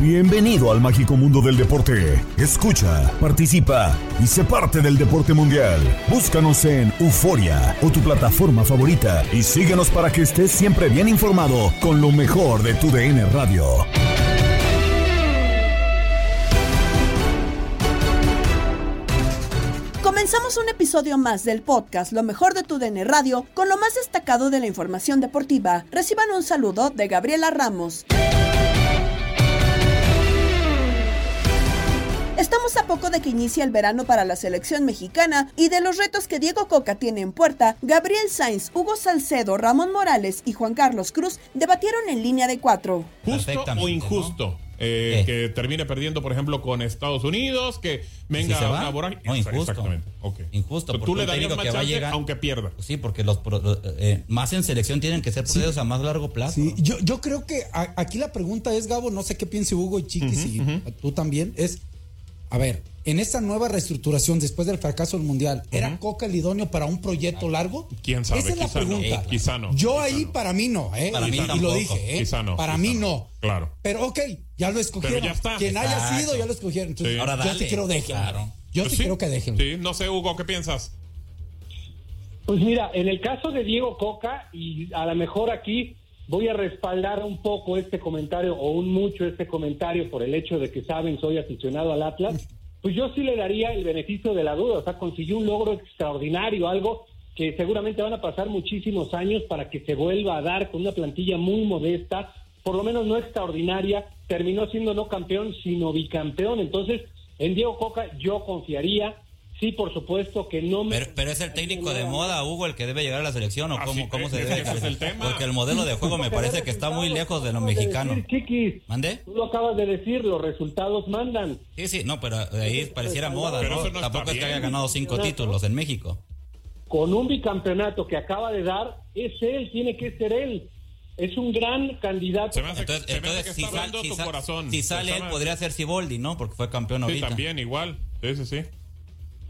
Bienvenido al mágico mundo del deporte. Escucha, participa y sé parte del deporte mundial. Búscanos en Euforia o tu plataforma favorita y síguenos para que estés siempre bien informado con lo mejor de tu DN Radio. Comenzamos un episodio más del podcast Lo mejor de tu DN Radio con lo más destacado de la información deportiva. Reciban un saludo de Gabriela Ramos. Estamos a poco de que inicie el verano para la selección mexicana y de los retos que Diego Coca tiene en puerta, Gabriel Sainz, Hugo Salcedo, Ramón Morales y Juan Carlos Cruz debatieron en línea de cuatro. ¿Justo o injusto? Eh, que termine perdiendo, por ejemplo, con Estados Unidos, que venga si una. No, injusto. Exactamente. Okay. Injusto. Tú le darías más que va a llegar, aunque pierda. Sí, porque los eh, más en selección tienen que ser procesos sí. a más largo plazo. Sí, yo, yo creo que a, aquí la pregunta es, Gabo, no sé qué piense Hugo y Chiquis uh -huh, y uh -huh. tú también, es, a ver, en esta nueva reestructuración después del fracaso del Mundial, ¿era uh -huh. Coca el idóneo para un proyecto largo? ¿Quién sabe? Esa es la pregunta. No. Eh, quizá no. Yo quizá ahí no. para mí no, ¿eh? Para y, mí y tampoco. lo dije, ¿eh? Quizá no, para quizá mí no. no. Claro. Pero ok, ya lo escogieron. Pero ya está. Quien haya sido, ya lo escogieron. Entonces, Sí. Ahora yo dale. te quiero dejar. Claro. Yo Pues te sí. quiero que dejen. Sí, no sé, Hugo, ¿qué piensas? Pues mira, en el caso de Diego Coca, y a lo mejor aquí voy a respaldar un poco este comentario, o un mucho este comentario, por el hecho de que saben, soy aficionado al Atlas, pues yo sí le daría el beneficio de la duda, o sea, consiguió un logro extraordinario, algo que seguramente van a pasar muchísimos años para que se vuelva a dar con una plantilla muy modesta, por lo menos no extraordinaria, terminó siendo no campeón, sino bicampeón, entonces en Diego Coca yo confiaría, sí, por supuesto que no me... Pero, pero es el técnico de moda, Hugo, el que debe llegar a la selección, o Así cómo, cómo es, se debe. ese es el tema. Porque el modelo de juego me parece que está muy lejos de lo mexicano. decir, Chiquis, ¿Mande? tú lo acabas de decir, los resultados mandan. Sí, sí, no, pero de ahí pareciera moda, ¿no? Tampoco es que haya ganado cinco títulos en México. Con un bicampeonato que acaba de dar, es él, tiene que ser él. Es un gran candidato. Se me hace, Entonces, se me hace entonces que si, está sal- hablando si tu sal- corazón. si sale él, podría ser Siboldi, ¿no? Porque fue campeón Sí, ahorita. también, igual. Sí, sí, sí.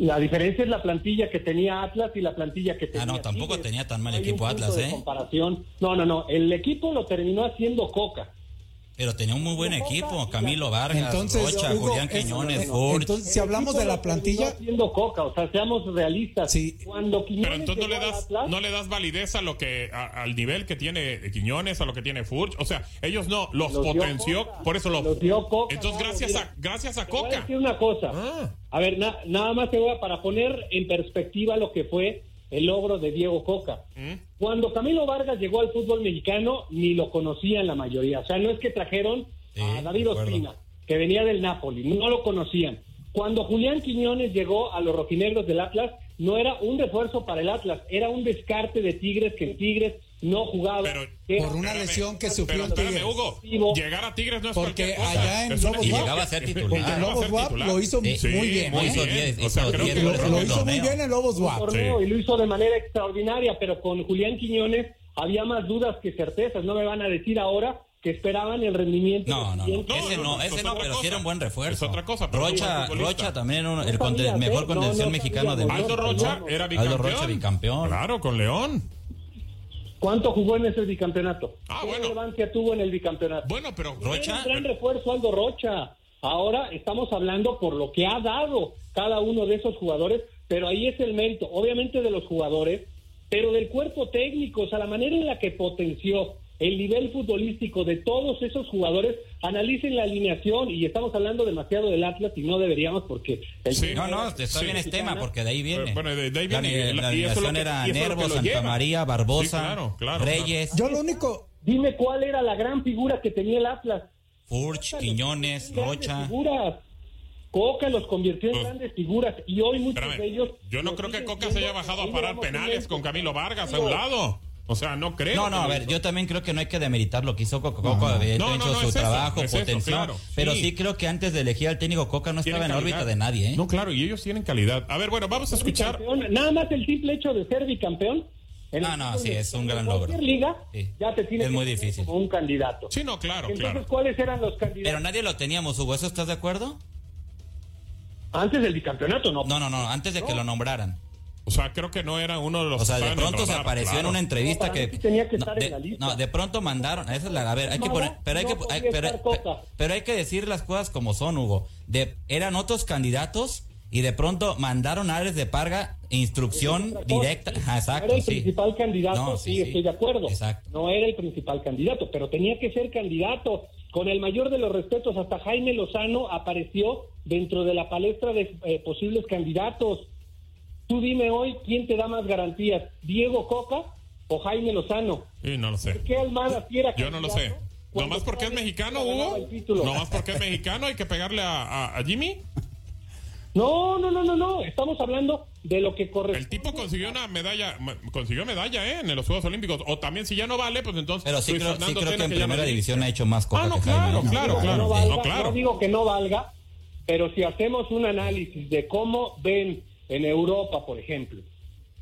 La diferencia es la plantilla que tenía Atlas y la plantilla que tenía Ah, no, tampoco tenía tan mal Hay equipo Atlas, ¿eh? comparación. No, no, no. El equipo lo terminó haciendo Coca. Pero tenía un muy buen equipo. Camilo Vargas, Entonces, Rocha, Hugo, Julián es- Quiñones, Furch. entonces, si hablamos de la plantilla, haciendo Coca, o sea, seamos realistas. Sí. Cuando Quiñones Pero entonces no le das Atlas, no le das validez a lo que a- al nivel que tiene Quiñones, a lo que tiene Furch, o sea, ellos no los, Los potenció, Coca. por eso lo Los dio Coca, Entonces claro, gracias mira. a gracias a Te voy a Coca. decir una cosa. Ah. A ver, na- nada más te voy a para poner en perspectiva lo que fue el logro de Diego Coca. ¿Mm? Cuando Camilo Vargas llegó al fútbol mexicano, ni lo conocían la mayoría. O sea, no es que trajeron Sí, a David. Ospina, que venía del Napoli, no lo conocían. Cuando Julián Quiñones llegó a los rojinegros del Atlas, no era un refuerzo para el Atlas, era un descarte de Tigres que en Tigres no jugaba. por una lesión que sufrió Pero espérame. Hugo, llegar a Tigres no es Porque cosa. allá en Lobos y llegaba a ser titular. Porque Llegaba a Lobos WAP titular. lo hizo Sí, muy bien. muy ¿eh? bien. O sea, creo que lo, lo- lo hizo muy bien en Lobos WAP. torneo y lo hizo de manera extraordinaria, pero con Julián Quiñones había más dudas que certezas. No me van a decir ahora que esperaban el rendimiento. No, de no, no. Ese no, ese no, pero sí era un buen refuerzo. Es otra cosa. pero Rocha. Rocha también era un- el, No mejor ¿eh? contención No, no mexicano del sabíamos. Aldo No, Rocha no. era Aldo. Rocha bicampeón. Claro, con León. ¿Cuánto jugó en ese bicampeonato? Ah, ¿Qué bueno. relevancia tuvo en el bicampeonato? Bueno, pero Rocha. Era un gran refuerzo Aldo Rocha. Ahora estamos hablando por lo que ha dado cada uno de esos jugadores, pero ahí es el mérito, obviamente de los jugadores, pero del cuerpo técnico, o sea, la manera en la que potenció el nivel futbolístico de todos esos jugadores, analicen la alineación y estamos hablando demasiado del Atlas y no deberíamos porque el Sí. No, no, está Sí. bien este tema porque de ahí viene. Bueno, de- de ahí La, viene, la alineación que- era Nervo, Santa lleva. María, Barbosa, Sí, claro, claro, Reyes, Yo lo único, Dime cuál era la gran figura que tenía el Atlas. Furch, Quiñones, Grandes Rocha. Figuras. Coca los convirtió en Pues, grandes figuras y hoy muchos Espérame, de ellos. yo no creo que Coca se haya bajado a parar un penales con Camilo Vargas a un lado. O sea, no creo. No, no, que a ver, hizo. yo también creo que no hay que demeritar lo que hizo Coca. Coca había No, no, hecho no, su es eso, trabajo, es eso, claro, pero sí. sí creo que antes de elegir al técnico Coca no Tienen estaba en órbita de nadie, ¿eh? No, claro, y ellos tienen calidad. A ver, bueno, vamos a escuchar. Nada más el simple hecho de ser bicampeón. en No, no, sí, es un gran en logro. cualquier liga Sí. ya te tiene Es que muy difícil. como un candidato. Sí, no, claro, Entonces, claro. ¿cuáles eran los candidatos? Pero nadie lo teníamos, Hugo. ¿Eso estás de acuerdo? Antes del bicampeonato, no. No, no, no, antes de que lo nombraran. O sea, creo que no era uno de los O sea, que de en pronto se apareció en una entrevista No, que tenía que no, estar en de, la lista. no, de pronto mandaron, esa es la, a ver, hay que poner, pero hay no que hay- pero, pero hay que decir las cosas como son, Hugo. De eran otros candidatos y de pronto mandaron a Ares de Parga instrucción cosa, directa. sí. No exacto, era el sí. principal candidato, No, sí, sí, sí. estoy de acuerdo. Exacto. No era el principal candidato, pero tenía que ser candidato. Con el mayor de los respetos, hasta Jaime Lozano apareció dentro de la palestra de eh, posibles candidatos. Tú dime hoy quién te da más garantías, Diego Coca o Jaime Lozano. Sí, no lo sé. ¿Qué Almada sí era Yo no lo sé. Nomás porque es mexicano, Hugo. Nomás porque es mexicano hay que pegarle a, a- a Jimmy. No, no, no, no, no. Estamos hablando de lo que corresponde. El tipo consiguió una medalla, consiguió medalla, ¿eh? En los Juegos Olímpicos. O también si ya no vale, pues entonces. Pero sí creo, sí creo que en primera división ha hecho más Coca Ah, no, que Jaime. claro, ¿no? claro, No claro. valga, No, claro. no digo que no valga, pero si hacemos un análisis de cómo ven en Europa, por ejemplo,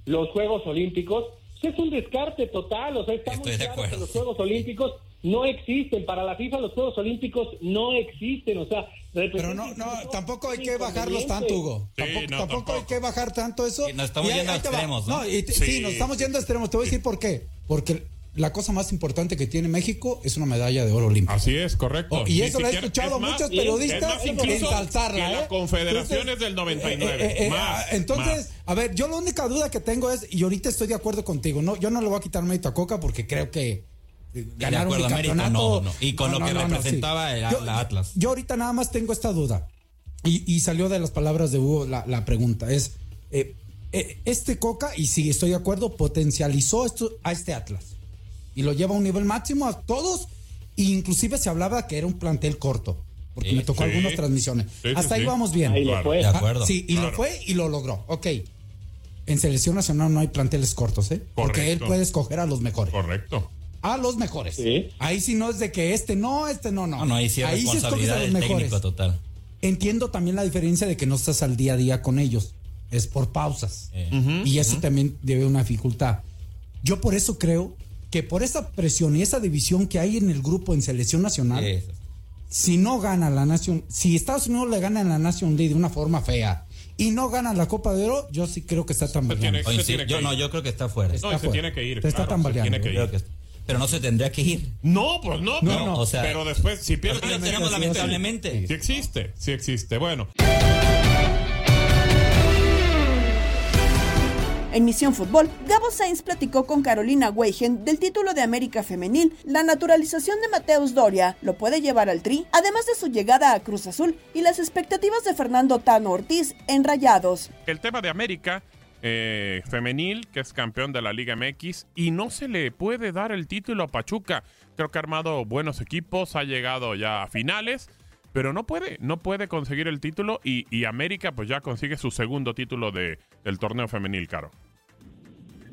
los Juegos Olímpicos, es un descarte total. O sea, está muy Estoy de claro que los Juegos Olímpicos no existen. Para la FIFA los Juegos Olímpicos no existen. O sea, pero no, no, tampoco hay que bajarlos tanto, Hugo. Sí, tampoco, no, tampoco tampoco. hay que bajar tanto eso. Sí, nos estamos Y ahí- yendo a extremos, ¿no? y te- Sí, sí, nos estamos yendo a extremos. Te voy a decir por qué. Porque la cosa más importante que tiene México es una medalla de oro olímpica. Así es, correcto. Oh, y Ni eso lo he escuchado a es más, muchos es periodistas más, ensalzarla. ¿eh? Confederación Entonces, es del 99. eh, eh, eh, Más, ah, entonces, a ver, yo la única duda que tengo es, y ahorita estoy de acuerdo contigo, no, yo no le voy a quitar mérito a Coca porque creo que eh, ganar un acuerdo, mérito, bicampeonato- no, no. Y con lo que representaba el- la Atlas. Yo ahorita nada más tengo esta duda. Y, y salió de las palabras de Hugo la, la pregunta. Es, eh, eh, este Coca, y sí estoy de acuerdo, potencializó esto a este Atlas. Y lo lleva a un nivel máximo a todos. E inclusive se hablaba que era un plantel corto. Porque Sí, me tocó sí. algunas transmisiones. Sí, sí, Hasta ahí vamos bien. Ahí Claro. fue. De acuerdo. Sí, y Claro. lo fue y lo logró. Ok. En selección nacional no hay planteles cortos, ¿eh? Porque él puede escoger a los mejores. Correcto. A los mejores. Sí. Ahí sí no es de que este no, este no, no. No, no, ahí sí es Ahí sí escoges a responsabilidad los mejores. total. Entiendo también la diferencia de que no estás al día a día con ellos. Es por pausas. Eh. Y eso también debe una dificultad. Yo por eso creo que por esa presión y esa división que hay en el grupo en selección nacional, Eso. si no gana la nación, si Estados Unidos le gana en la Nation League de una forma fea y no gana la Copa de Oro, yo sí creo que está tambaleando. tiene- sí, yo, ir. no, yo creo que está fuera. No, y Está se fuera. tiene que ir. Se está claro, se tambaleando. tiene que ir. Pero no se tendría que ir. No, pues no, No, pero, no, o sea- pero después, si pierde. Lamentablemente. Sí existe, sí existe. Bueno, En Misión Fútbol, Gabo Sainz platicó con Carolina Weigen del título de América Femenil, la naturalización de Mateus Doria lo puede llevar al Tri, además de su llegada a Cruz Azul y las expectativas de Fernando Tano Ortiz en Rayados. el tema de América eh, femenil, que es campeón de la Liga MX, y no se le puede dar el título a Pachuca. Creo que ha armado buenos equipos, ha llegado ya a finales, pero no puede, no puede conseguir el título y, y América pues ya consigue su segundo título de, del torneo femenil, Caro.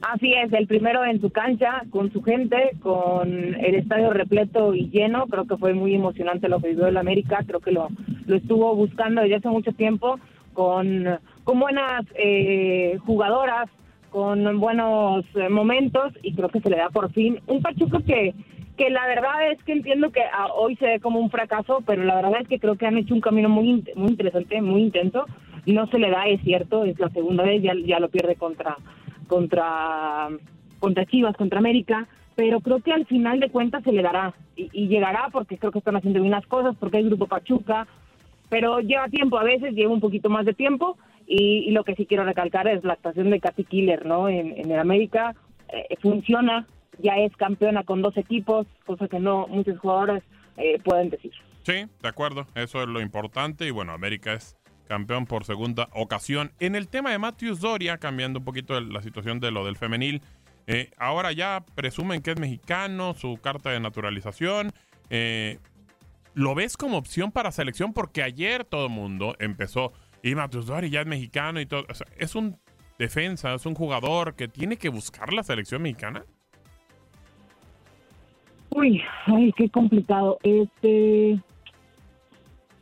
Así es, el primero en su cancha, con su gente, con el estadio repleto y lleno. Creo que fue muy emocionante lo que vivió el América. Creo que lo, lo estuvo buscando desde hace mucho tiempo, con, con buenas eh, jugadoras, con buenos eh, momentos y creo que se le da por fin un Pachuca que que la verdad es que entiendo que ah, hoy se ve como un fracaso, pero la verdad es que creo que han hecho un camino muy muy interesante, muy intenso. No se le da, es cierto, es la segunda vez, ya, ya lo pierde contra contra contra Chivas, contra América, pero creo que al final de cuentas se le dará y, llegará porque creo que están haciendo bien las cosas, porque hay grupo Pachuca, pero lleva tiempo, a veces lleva un poquito más de tiempo y, lo que sí quiero recalcar es la actuación de Katy Killer, ¿no? En, el América eh, funciona, ya es campeona con dos equipos, cosa que no muchos jugadores eh, pueden decir. Sí, de acuerdo, eso es lo importante y bueno, América es campeón por segunda ocasión. En el tema de Matthews Doria, cambiando un poquito la situación de lo del femenil, eh, ahora ya presumen que es mexicano, su carta de naturalización. Eh, ¿Lo ves como opción para selección? Porque ayer todo el mundo empezó, y Matthews Doria ya es mexicano y todo. es un defensa, es un jugador que tiene que buscar la selección mexicana. Uy, ay, qué complicado. Este,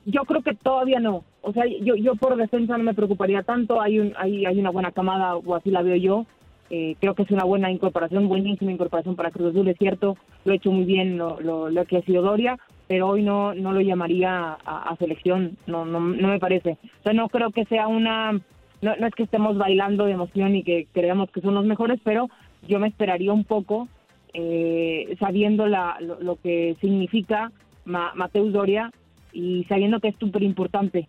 yo creo que todavía no. O sea, yo, yo por defensa no me preocuparía tanto. Hay un, hay, hay una buena camada o así la veo yo. Eh, creo que es una buena incorporación, buenísima incorporación para Cruz Azul, es cierto. Lo ha hecho muy bien lo, lo, que ha sido Doria, pero hoy no, no lo llamaría a, selección. No, no, no me parece. O sea, no creo que sea una. No, no es que estemos bailando de emoción y que creamos que son los mejores, pero yo me esperaría un poco eh, sabiendo la, lo, que significa Mateus Doria y sabiendo que es súper importante.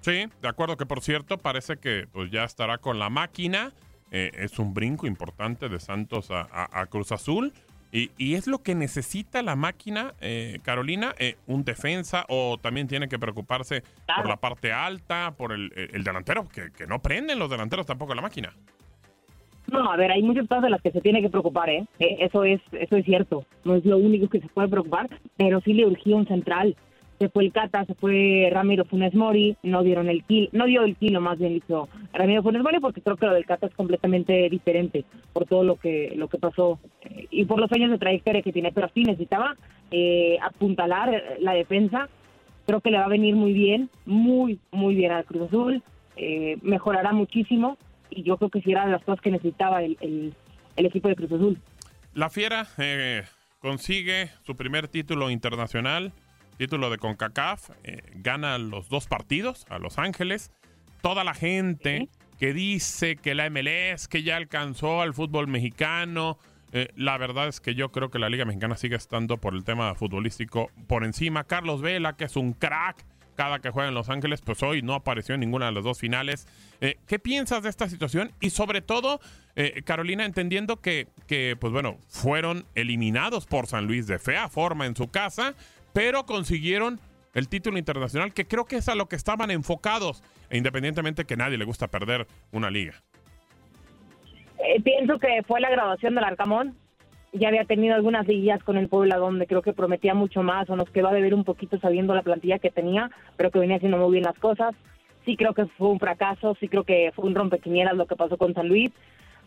Sí, de acuerdo que por cierto parece que pues ya estará con la máquina. Eh, es un brinco importante de Santos a, Cruz Azul. Y, es lo que necesita la máquina, eh, Carolina, eh, un defensa o también tiene que preocuparse por la parte alta, por el, delantero, que, que, no prenden los delanteros tampoco la máquina. No, a ver, hay muchas cosas de las que se tiene que preocupar, ¿eh? ¿eh? Eso es eso es cierto. No es lo único que se puede preocupar, pero sí le urgía un central. Se fue el Cata, se fue Ramiro Funes Mori, no dieron el kilo, no dio el kilo, más bien hizo Ramiro Funes Mori, porque creo que lo del Cata es completamente diferente por todo lo que lo que pasó eh, y por los años de trayectoria que tiene. Pero sí necesitaba eh, apuntalar la defensa. Creo que le va a venir muy bien, muy, muy bien al Cruz Azul. mejorará muchísimo y yo creo que sí era de las cosas que necesitaba el, el, equipo de Cruz Azul. La Fiera eh, consigue su primer título internacional, título de CONCACAF, eh, gana los dos partidos a Los Ángeles. Toda la gente que dice que la MLS, que ya alcanzó al fútbol mexicano, eh, la verdad es que yo creo que la Liga Mexicana sigue estando por el tema futbolístico por encima. Carlos Vela, que es un crack, cada que juega en Los Ángeles, pues hoy no apareció en ninguna de las dos finales. Eh, ¿Qué piensas de esta situación? Y sobre todo, eh, Carolina, entendiendo que, que, pues bueno, fueron eliminados por San Luis de fea forma en su casa, pero consiguieron el título internacional, que creo que es a lo que estaban enfocados, e independientemente que nadie le gusta perder una liga. Eh, pienso que fue la graduación del Arcamón, ya había tenido algunas días con el Puebla donde creo que prometía mucho más o nos quedó a deber un poquito sabiendo la plantilla que tenía, pero que venía haciendo muy bien las cosas. Sí creo que fue un fracaso, sí creo que fue un rompequinieras lo que pasó con San Luis,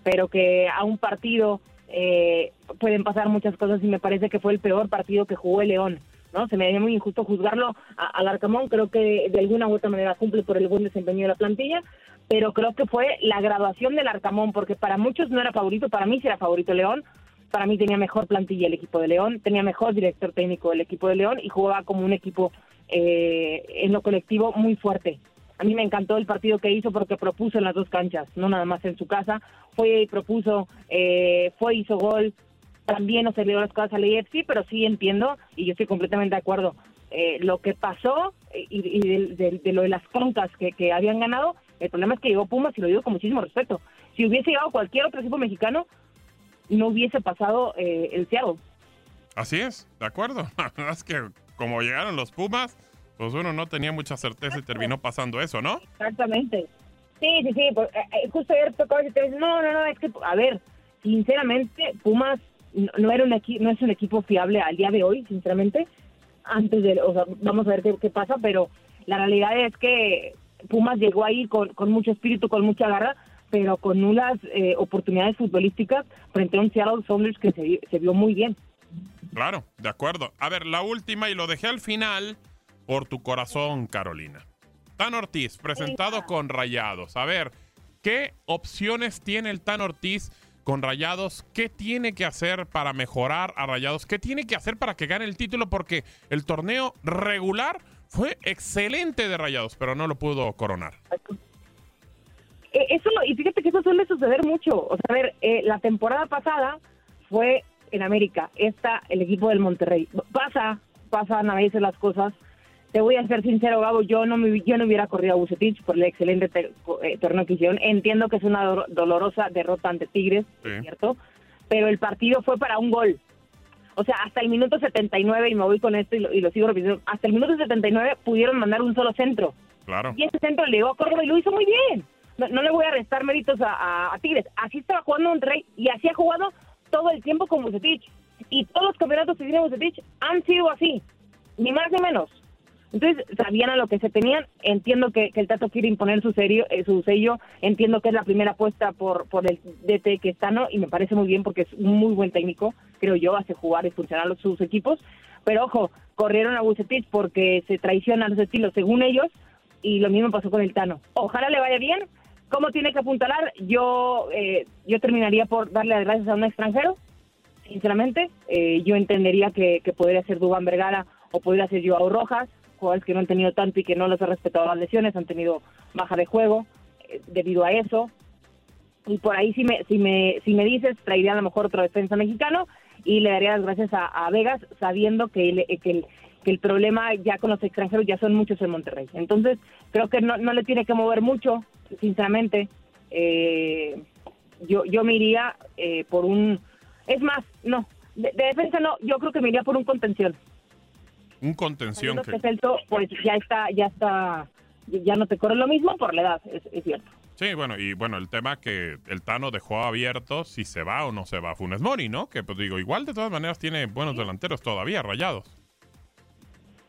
pero que a un partido eh, pueden pasar muchas cosas y me parece que fue el peor partido que jugó el León. ¿no? Se me haría muy injusto juzgarlo al Arcamón, creo que de alguna u otra manera cumple por el buen desempeño de la plantilla, pero creo que fue la graduación del Arcamón, porque para muchos no era favorito, para mí sí era favorito León, para mí tenía mejor plantilla el equipo de León, tenía mejor director técnico el equipo de León y jugaba como un equipo eh, en lo colectivo muy fuerte. A mí me encantó el partido que hizo porque propuso en las dos canchas, no nada más en su casa. Fue y propuso, eh, fue hizo gol. También no se las cosas al EFC, pero sí entiendo y yo estoy completamente de acuerdo. Eh, lo que pasó y, de, lo de las concas que, que habían ganado, el problema es que llegó Pumas y lo digo con muchísimo respeto. Si hubiese llegado cualquier otro equipo mexicano, no hubiese pasado eh, el Seattle. Así es, de acuerdo. es que como llegaron los Pumas, pues uno no tenía mucha certeza y terminó pasando eso, ¿no? Exactamente. Sí, sí, sí. Eh, eh, justo ayer tocó y te no, no, no, es que, a ver, sinceramente, Pumas no, era un no es un equipo fiable al día de hoy, sinceramente. Antes de, o sea, vamos a ver qué, qué pasa, pero la realidad es que Pumas llegó ahí con, con mucho espíritu, con mucha garra, pero con nulas eh, oportunidades futbolísticas frente a un Seattle Sounders que se, se vio muy bien. Claro, de acuerdo. A ver, la última y lo dejé al final por tu corazón, Carolina. Tan Ortiz, presentado con Rayados. A ver, ¿qué opciones tiene el Tan Ortiz con Rayados? ¿Qué tiene que hacer para mejorar a Rayados? ¿Qué tiene que hacer para que gane el título? Porque el torneo regular fue excelente de Rayados, pero no lo pudo coronar. Eh, eso, y fíjate que eso suele suceder mucho. O sea, a ver, eh, la temporada pasada fue en América, esta el equipo del Monterrey. Pasa, pasan a veces las cosas. Te voy a ser sincero, Gabo, yo no me, yo no hubiera corrido a Bucetich por el excelente eh, torneo que hicieron. Entiendo que es una dolorosa derrota ante Tigres, ¿cierto? Pero el partido fue para un gol. O sea, hasta el minuto 79, y me voy con esto y lo, y lo sigo repitiendo, hasta el minuto 79 pudieron mandar un solo centro. Claro. Y ese centro le llegó a Córdoba y lo hizo muy bien no, le voy a restar méritos a, Tigres. Así estaba jugando Monterrey y así ha jugado todo el tiempo con Bucetich. Y todos los campeonatos que tiene Bucetich han sido así, ni más ni menos. Entonces, sabían a lo que se tenían. Entiendo que, el Tato quiere imponer su, serio, eh, su sello. Entiendo que es la primera apuesta por, por el DT que está, ¿no? Y me parece muy bien porque es un muy buen técnico, creo yo, hace jugar y funcionar sus equipos. Pero ojo, corrieron a Bucetich porque se traicionan los estilos según ellos. Y lo mismo pasó con el Tano. Ojalá le vaya bien ¿Cómo tiene que apuntalar? Yo, eh, yo terminaría por darle las gracias a un extranjero, sinceramente. Eh, yo entendería que, podría ser Dubán Vergara o podría ser Joao Rojas, jugadores que no han tenido tanto y que no les ha respetado las lesiones, han tenido baja de juego eh, debido a eso. Y por ahí, si me, si me, si me dices, traería a lo mejor otro defensa mexicano y le daría las gracias a, Vegas, sabiendo que, que el que el problema ya con los extranjeros ya son muchos en Monterrey. Entonces, creo que no, no le tiene que mover mucho, sinceramente. Eh, yo, yo me iría eh, por un... Es más, no, de, defensa no, yo creo que me iría por un contención. Un contención. Que... pues ya está, ya está, ya no te corre lo mismo por la edad, es, cierto. Sí, bueno, y bueno, el tema que el Tano dejó abierto si se va o no se va Funes Mori, ¿no? Que pues digo, igual de todas maneras tiene buenos delanteros todavía, rayados.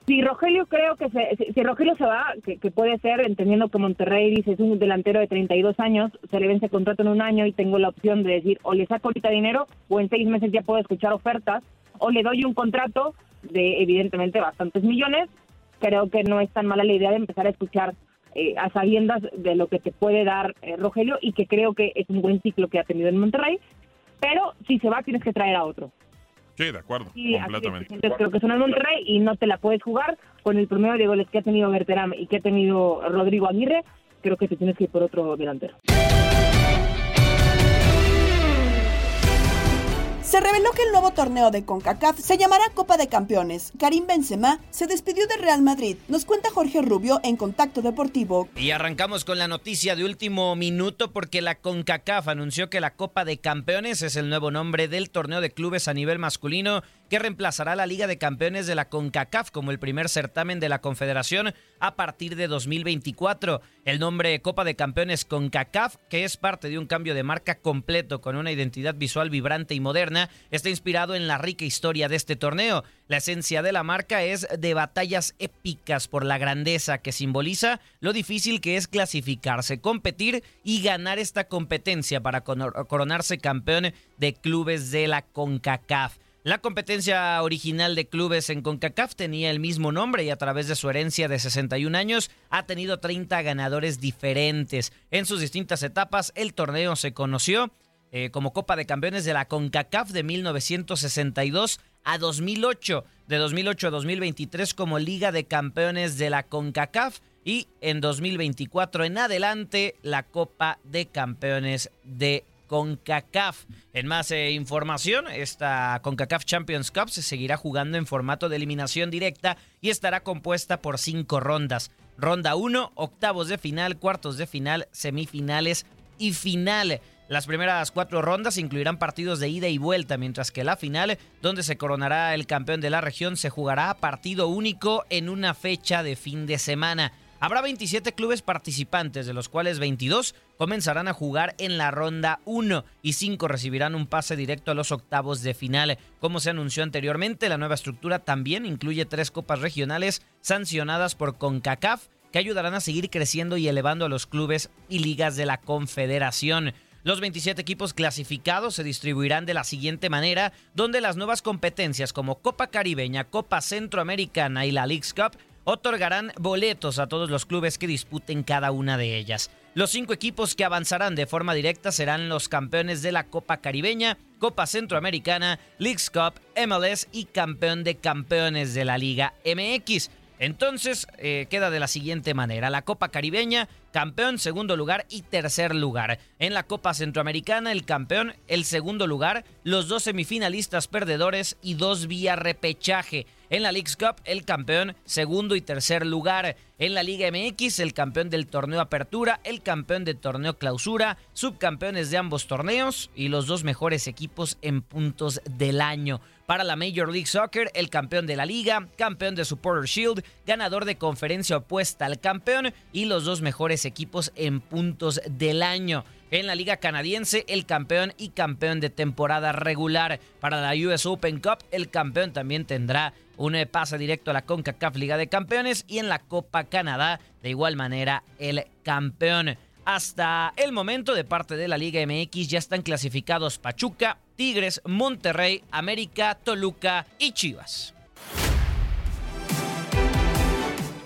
Si Rogelio creo que se, si, Rogelio se va, que, puede ser, entendiendo que Monterrey dice es un delantero de 32 años, se le vence contrato en un año y tengo la opción de decir o le saco ahorita dinero o en seis meses ya puedo escuchar ofertas o le doy un contrato de evidentemente bastantes millones, creo que no es tan mala la idea de empezar a escuchar eh, a sabiendas de lo que te puede dar eh, Rogelio y que creo que es un buen ciclo que ha tenido en Monterrey, pero si se va tienes que traer a otro. Sí, de acuerdo, completamente. creo que es un Monterrey y no te la puedes jugar con el promedio de goles que ha tenido Berterame y que ha tenido Rodrigo Aguirre. Creo que te tienes que ir por otro delantero. Se reveló que el nuevo torneo de CONCACAF se llamará Copa de Campeones. Karim Benzema se despidió del Real Madrid. Nos cuenta Jorge Rubio en Contacto Deportivo. Y arrancamos con la noticia de último minuto porque la CONCACAF anunció que la Copa de Campeones es el nuevo nombre del torneo de clubes a nivel masculino que reemplazará la Liga de Campeones de la CONCACAF como el primer certamen de la Confederación a partir de 2024. El nombre Copa de Campeones CONCACAF, que es parte de un cambio de marca completo con una identidad visual vibrante y moderna, está inspirado en la rica historia de este torneo. La esencia de la marca es de batallas épicas por la grandeza que simboliza lo difícil que es clasificarse, competir y ganar esta competencia para coronarse campeón de clubes de la CONCACAF. La competencia original de clubes en CONCACAF tenía el mismo nombre y a través de su herencia de 61 años ha tenido 30 ganadores diferentes. En sus distintas etapas el torneo se conoció eh, como Copa de Campeones de la CONCACAF de 1962 a 2008, de 2008 a 2023 como Liga de Campeones de la CONCACAF y en 2024 en adelante la Copa de Campeones de CONCACAF. En más eh, información, esta CONCACAF Champions Cup se seguirá jugando en formato de eliminación directa y estará compuesta por cinco rondas. Ronda 1, octavos de final, cuartos de final, semifinales y final. Las primeras cuatro rondas incluirán partidos de ida y vuelta, mientras que la final, donde se coronará el campeón de la región, se jugará a partido único en una fecha de fin de semana. Habrá 27 clubes participantes, de los cuales 22 comenzarán a jugar en la ronda 1 y 5 recibirán un pase directo a los octavos de final. Como se anunció anteriormente, la nueva estructura también incluye tres copas regionales sancionadas por CONCACAF que ayudarán a seguir creciendo y elevando a los clubes y ligas de la Confederación. Los 27 equipos clasificados se distribuirán de la siguiente manera, donde las nuevas competencias como Copa Caribeña, Copa Centroamericana y la Leagues Cup otorgarán boletos a todos los clubes que disputen cada una de ellas. Los cinco equipos que avanzarán de forma directa serán los campeones de la Copa Caribeña, Copa Centroamericana, Leagues Cup, MLS y campeón de campeones de la Liga MX. Entonces eh, queda de la siguiente manera. La Copa Caribeña, campeón, segundo lugar y tercer lugar. En la Copa Centroamericana, el campeón, el segundo lugar, los dos semifinalistas perdedores y dos vía repechaje. En la Leagues Cup, el campeón, segundo y tercer lugar. En la Liga MX, el campeón del torneo Apertura, el campeón del torneo Clausura, subcampeones de ambos torneos y los dos mejores equipos en puntos del año. Para la Major League Soccer, el campeón de la liga, campeón de Supporter Shield, ganador de conferencia opuesta al campeón y los dos mejores equipos en puntos del año. En la Liga Canadiense, el campeón y campeón de temporada regular. Para la US Open Cup, el campeón también tendrá un pase directo a la CONCACAF Liga de Campeones y en la Copa Canadá, de igual manera, el campeón. Hasta el momento, de parte de la Liga MX, ya están clasificados Pachuca, Tigres, Monterrey, América, Toluca y Chivas.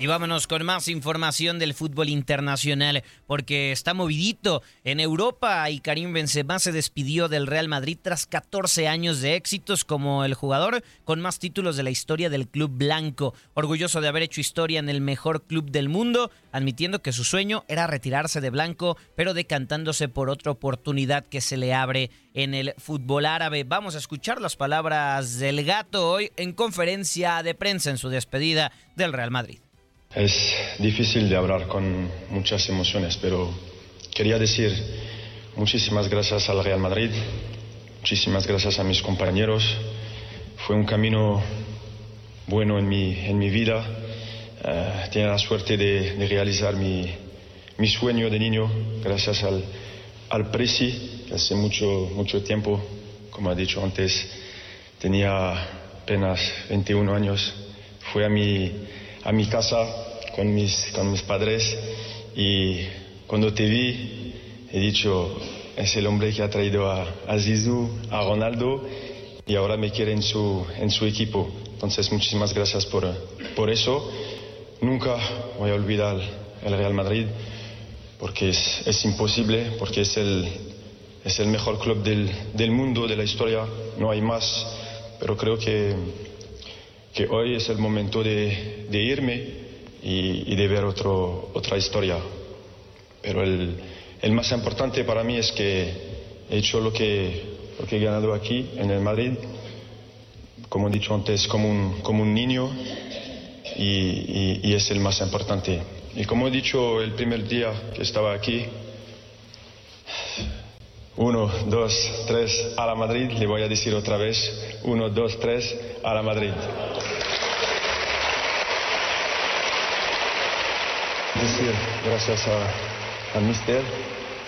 Y vámonos con más información del fútbol internacional, porque está movidito en Europa y Karim Benzema se despidió del Real Madrid tras 14 años de éxitos como el jugador con más títulos de la historia del club blanco, orgulloso de haber hecho historia en el mejor club del mundo, admitiendo que su sueño era retirarse de blanco, pero decantándose por otra oportunidad que se le abre en el fútbol árabe. Vamos a escuchar las palabras del gato hoy en conferencia de prensa en su despedida del Real Madrid. Es difícil de hablar con muchas emociones, pero quería decir muchísimas gracias al Real Madrid, muchísimas gracias a mis compañeros. Fue un camino bueno en mi, en mi vida. Uh, tenía la suerte de, de realizar mi, mi, sueño de niño gracias al, al Presi, hace mucho, mucho tiempo, como ha dicho antes, tenía apenas 21 años. Fue a mi a mi casa con mis, con mis padres y cuando te vi he dicho, es el hombre que ha traído a, a Zizou, a Ronaldo y ahora me quiere en su, en su equipo. Entonces muchísimas gracias por, por eso. Nunca voy a olvidar el Real Madrid porque es, es imposible, porque es el, es el mejor club del, del mundo, de la historia, no hay más, pero creo que que hoy es el momento de, de irme y, y, de ver otro, otra historia. Pero el, el, más importante para mí es que he hecho lo que, lo que he ganado aquí en el Madrid, como he dicho antes, como un, como un niño y, y, y es el más importante. Y como he dicho el primer día que estaba aquí, uno, dos, tres, a la Madrid. Le voy a decir otra vez, uno, dos, tres, a la Madrid. Decir gracias a, a Mister,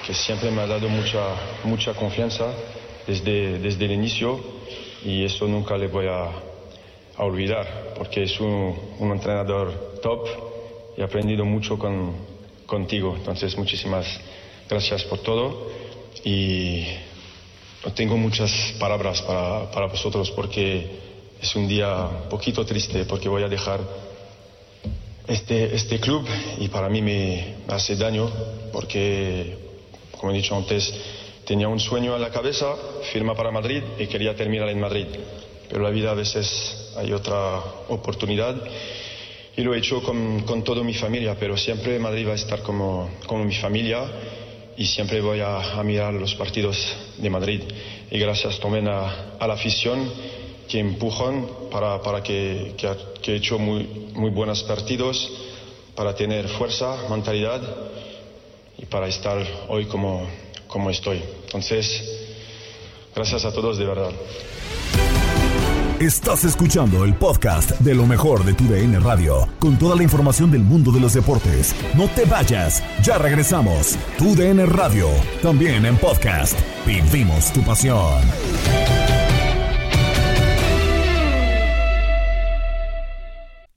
que siempre me ha dado mucha, mucha confianza desde, desde el inicio y eso nunca le voy a, a olvidar, porque es un, un, entrenador top y he aprendido mucho con, contigo. Entonces, muchísimas gracias por todo y no tengo muchas palabras para, para, vosotros porque es un día un poquito triste porque voy a dejar este, este club y para mí me hace daño porque, como he dicho antes, tenía un sueño en la cabeza, firma para Madrid y quería terminar en Madrid. Pero la vida a veces hay otra oportunidad y lo he hecho con, con toda mi familia, pero siempre Madrid va a estar como, como mi familia y siempre voy a, a, mirar los partidos de Madrid. Y gracias también a, a la afición que empujan para, para que, que, que, he hecho muy, muy buenos partidos, para tener fuerza, mentalidad y para estar hoy como, como estoy. Entonces, gracias a todos de verdad. Estás escuchando el podcast de lo mejor de tu DN Radio, con toda la información del mundo de los deportes. No te vayas, ya regresamos. Tu DN Radio, también en podcast. Vivimos tu pasión.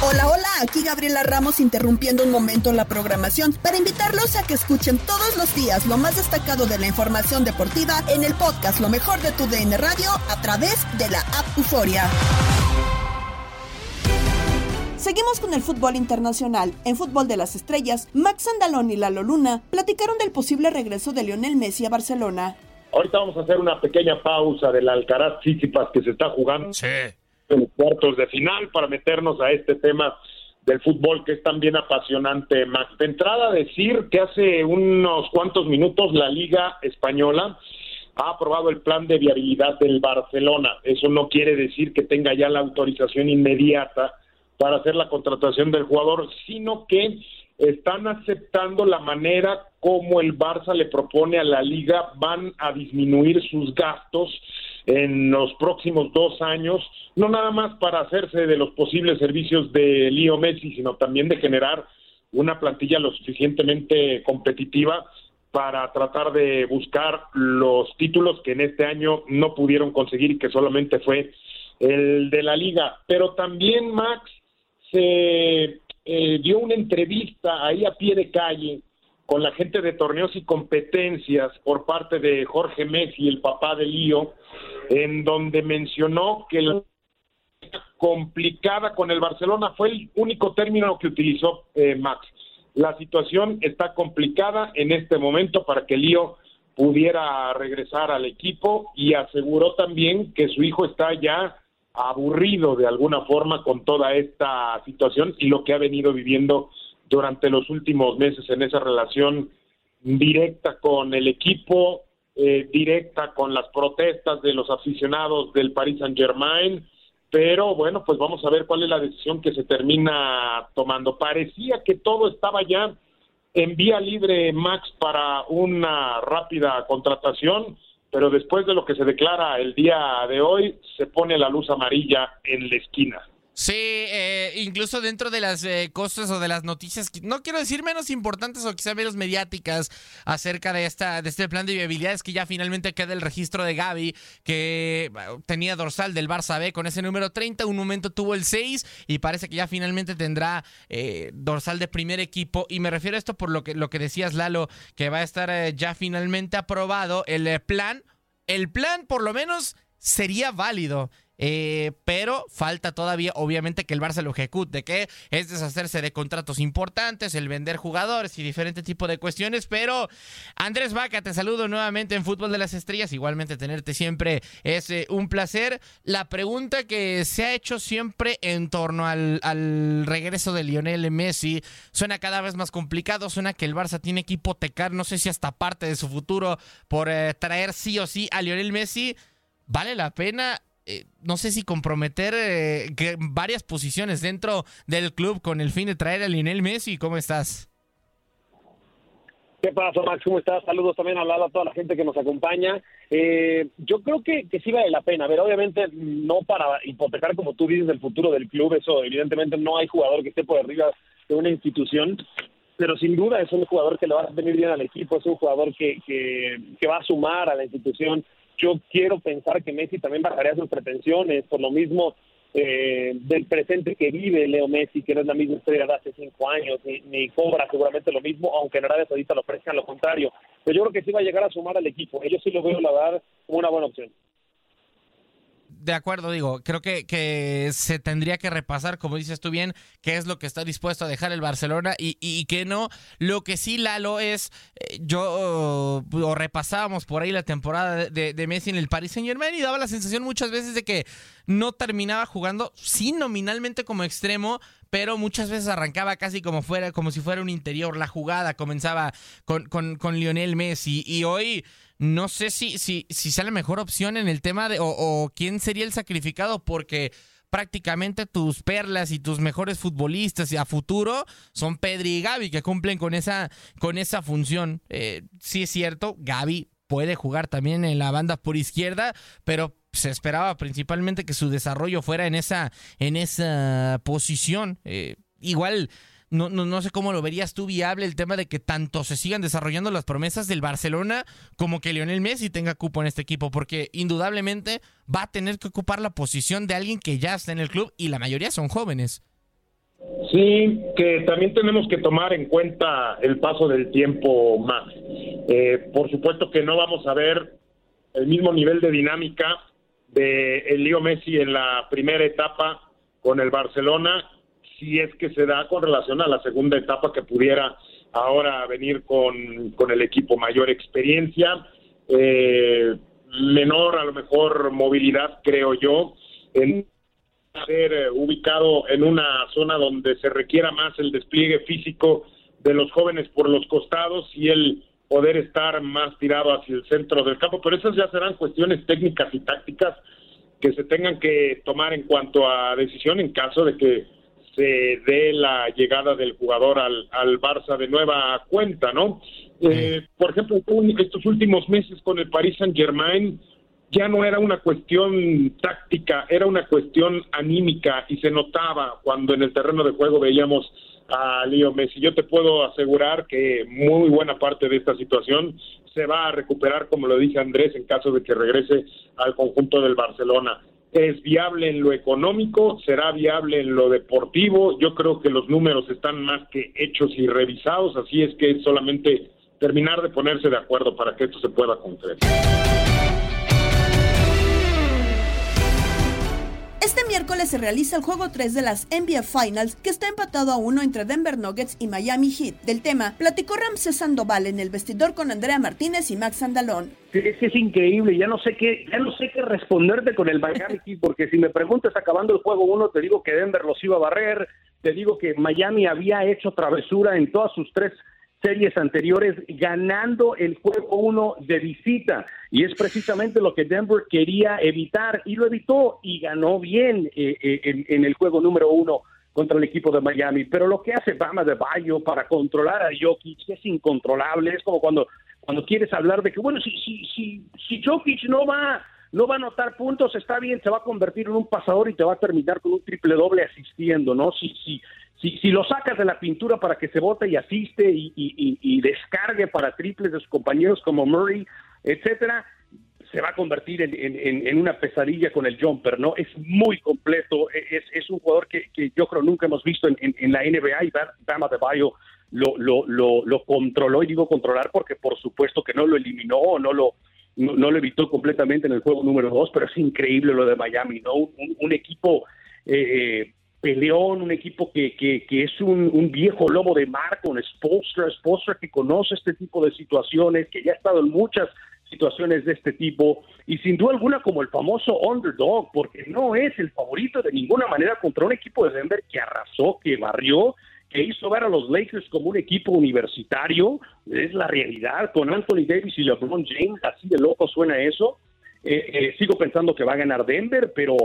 Hola, hola, aquí Gabriela Ramos interrumpiendo un momento la programación para invitarlos a que escuchen todos los días lo más destacado de la información deportiva en el podcast Lo mejor de tu DN Radio a través de la app Euforia. Seguimos con el fútbol internacional. En fútbol de las estrellas, Max Andalón y Lalo Luna platicaron del posible regreso de Lionel Messi a Barcelona. Ahorita vamos a hacer una pequeña pausa del Alcaraz Tsitsipas que se está jugando en los cuartos de final para meternos a este tema del fútbol que es también apasionante, Max. De entrada decir que hace unos cuantos minutos la Liga Española ha aprobado el plan de viabilidad del Barcelona. Eso no quiere decir que tenga ya la autorización inmediata para hacer la contratación del jugador, sino que están aceptando la manera como el Barça le propone a la liga, van a disminuir sus gastos en los próximos dos años, no nada más para hacerse de los posibles servicios de Leo Messi, sino también de generar una plantilla lo suficientemente competitiva para tratar de buscar los títulos que en este año no pudieron conseguir y que solamente fue el de la liga. Pero también, Max, se eh, dio una entrevista ahí a pie de calle con la gente de torneos y competencias por parte de Jorge Messi, el papá de Lío, en donde mencionó que la complicada con el Barcelona fue el único término que utilizó eh, Max. La situación está complicada en este momento para que Lío pudiera regresar al equipo y aseguró también que su hijo está ya aburrido de alguna forma con toda esta situación y lo que ha venido viviendo durante los últimos meses en esa relación directa con el equipo, eh, directa con las protestas de los aficionados del Paris Saint Germain, pero bueno, pues vamos a ver cuál es la decisión que se termina tomando. Parecía que todo estaba ya en vía libre, Max, para una rápida contratación pero después de lo que se declara el día de hoy, se pone la luz amarilla en la esquina. Sí, eh, incluso dentro de las eh, cosas o de las noticias, no quiero decir menos importantes o quizá menos mediáticas acerca de esta de este plan de viabilidad, es que ya finalmente queda el registro de Gaby, que tenía dorsal del Barça B con ese número 30, un momento tuvo el 6 y parece que ya finalmente tendrá eh, dorsal de primer equipo. Y me refiero a esto por lo que, lo que decías, Lalo, que va a estar ya finalmente aprobado el plan. El plan, por lo menos, sería válido. Eh, pero falta todavía, obviamente, que el Barça lo ejecute, que es deshacerse de contratos importantes, el vender jugadores y diferente tipo de cuestiones. Pero Andrés Vaca, te saludo nuevamente en Fútbol de las Estrellas. Igualmente, tenerte siempre es eh, un placer. La pregunta que se ha hecho siempre en torno al, regreso de Lionel Messi suena cada vez más complicado. Suena que el Barça tiene que hipotecar, no sé si hasta parte de su futuro, por eh, traer sí o sí a Lionel Messi. ¿Vale la pena? Eh, no sé si comprometer eh, que varias posiciones dentro del club con el fin de traer a Lionel Messi. ¿Cómo estás? ¿Qué pasa, Max? ¿Cómo estás? Saludos también a, a toda la gente que nos acompaña. Eh, yo creo que, que sí vale la pena. A ver, obviamente no para hipotecar, como tú dices, el futuro del club. Eso, evidentemente, no hay jugador que esté por arriba de una institución. Pero sin duda es un jugador que le va a venir bien al equipo, es un jugador que, que, que va a sumar a la institución yo quiero pensar que Messi también bajaría sus pretensiones, por lo mismo eh, del presente que vive Leo Messi, que no es la misma historia de hace cinco años, ni, cobra seguramente lo mismo, aunque en Arabia Saudita lo ofrezcan lo contrario. Pero yo creo que sí va a llegar a sumar al equipo. Ellos sí lo veo, la verdad, como una buena opción de acuerdo, digo, creo que, que se tendría que repasar, como dices tú bien, qué es lo que está dispuesto a dejar el Barcelona y, y, qué no. Lo que sí, Lalo, es, eh, yo, o repasábamos por ahí la temporada de, de, Messi en el Paris Saint Germain y daba la sensación muchas veces de que no terminaba jugando, sí nominalmente como extremo, pero muchas veces arrancaba casi como fuera, como si fuera un interior. La jugada comenzaba con, con, con Lionel Messi y hoy no sé si, si, si sea la mejor opción en el tema de, o, quién sería el sacrificado, porque prácticamente tus perlas y tus mejores futbolistas a futuro son Pedri y Gaby que cumplen con esa, con esa función. Eh, sí es cierto, Gaby puede jugar también en la banda por izquierda, pero se esperaba principalmente que su desarrollo fuera en esa, en esa posición. Eh, igual no, no, no sé cómo lo verías tú viable el tema de que tanto se sigan desarrollando las promesas del Barcelona como que Lionel Messi tenga cupo en este equipo, porque indudablemente va a tener que ocupar la posición de alguien que ya está en el club y la mayoría son jóvenes. Sí, que también tenemos que tomar en cuenta el paso del tiempo más. Eh, por supuesto que no vamos a ver el mismo nivel de dinámica de el Leo Messi en la primera etapa con el Barcelona si es que se da con relación a la segunda etapa que pudiera ahora venir con, con el equipo mayor experiencia, eh, menor a lo mejor movilidad, creo yo, en ser eh, ubicado en una zona donde se requiera más el despliegue físico de los jóvenes por los costados y el poder estar más tirado hacia el centro del campo, pero esas ya serán cuestiones técnicas y tácticas que se tengan que tomar en cuanto a decisión en caso de que de la llegada del jugador al, al Barça de nueva cuenta, ¿no? Eh, por ejemplo, estos últimos meses con el Paris Saint Germain ya no era una cuestión táctica, era una cuestión anímica y se notaba cuando en el terreno de juego veíamos a Leo Messi. Yo te puedo asegurar que muy buena parte de esta situación se va a recuperar, como lo dice Andrés, en caso de que regrese al conjunto del Barcelona es viable en lo económico, será viable en lo deportivo. Yo creo que los números están más que hechos y revisados, así es que es solamente terminar de ponerse de acuerdo para que esto se pueda concretar. Este miércoles se realiza el juego 3 de las NBA Finals que está empatado a uno entre Denver Nuggets y Miami Heat. Del tema, platicó Ramsés Sandoval en el vestidor con Andrea Martínez y Max Andalón. Es que es increíble, ya no sé qué, ya no sé qué responderte con el Miami Heat, porque si me preguntas acabando el juego 1, te digo que Denver los iba a barrer, te digo que Miami había hecho travesura en todas sus tres series anteriores ganando el juego uno de visita y es precisamente lo que Denver quería evitar y lo evitó y ganó bien eh, eh, en, el juego número uno contra el equipo de Miami. Pero lo que hace Bama de Bayo para controlar a Jokic es incontrolable. Es como cuando, cuando quieres hablar de que, bueno, si, si, si, si Jokic no va, no va a anotar puntos, está bien, se va a convertir en un pasador y te va a terminar con un triple doble asistiendo, ¿no? Si, si, si, si lo sacas de la pintura para que se bote y asiste y, descargue para triples de sus compañeros como Murray, etcétera, se va a convertir en, una pesadilla con el jumper, ¿no? Es muy completo, e, es, un jugador que, yo creo nunca hemos visto en, la NBA y Bama de Bayo lo, lo, lo, controló, y digo controlar porque por supuesto que no lo eliminó no lo, no, lo evitó completamente en el juego número dos, pero es increíble lo de Miami, ¿no? Un, equipo eh, peleón, un equipo que, que, que es un, viejo lobo de mar con Spolstra, Spolstra que conoce este tipo de situaciones, que ya ha estado en muchas situaciones de este tipo y sin duda alguna como el famoso underdog, porque no es el favorito de ninguna manera contra un equipo de Denver que arrasó, que barrió, que hizo ver a los Lakers como un equipo universitario, es la realidad, con Anthony Davis y LeBron James, así de loco suena eso. Eh, eh, sigo pensando que va a ganar Denver, pero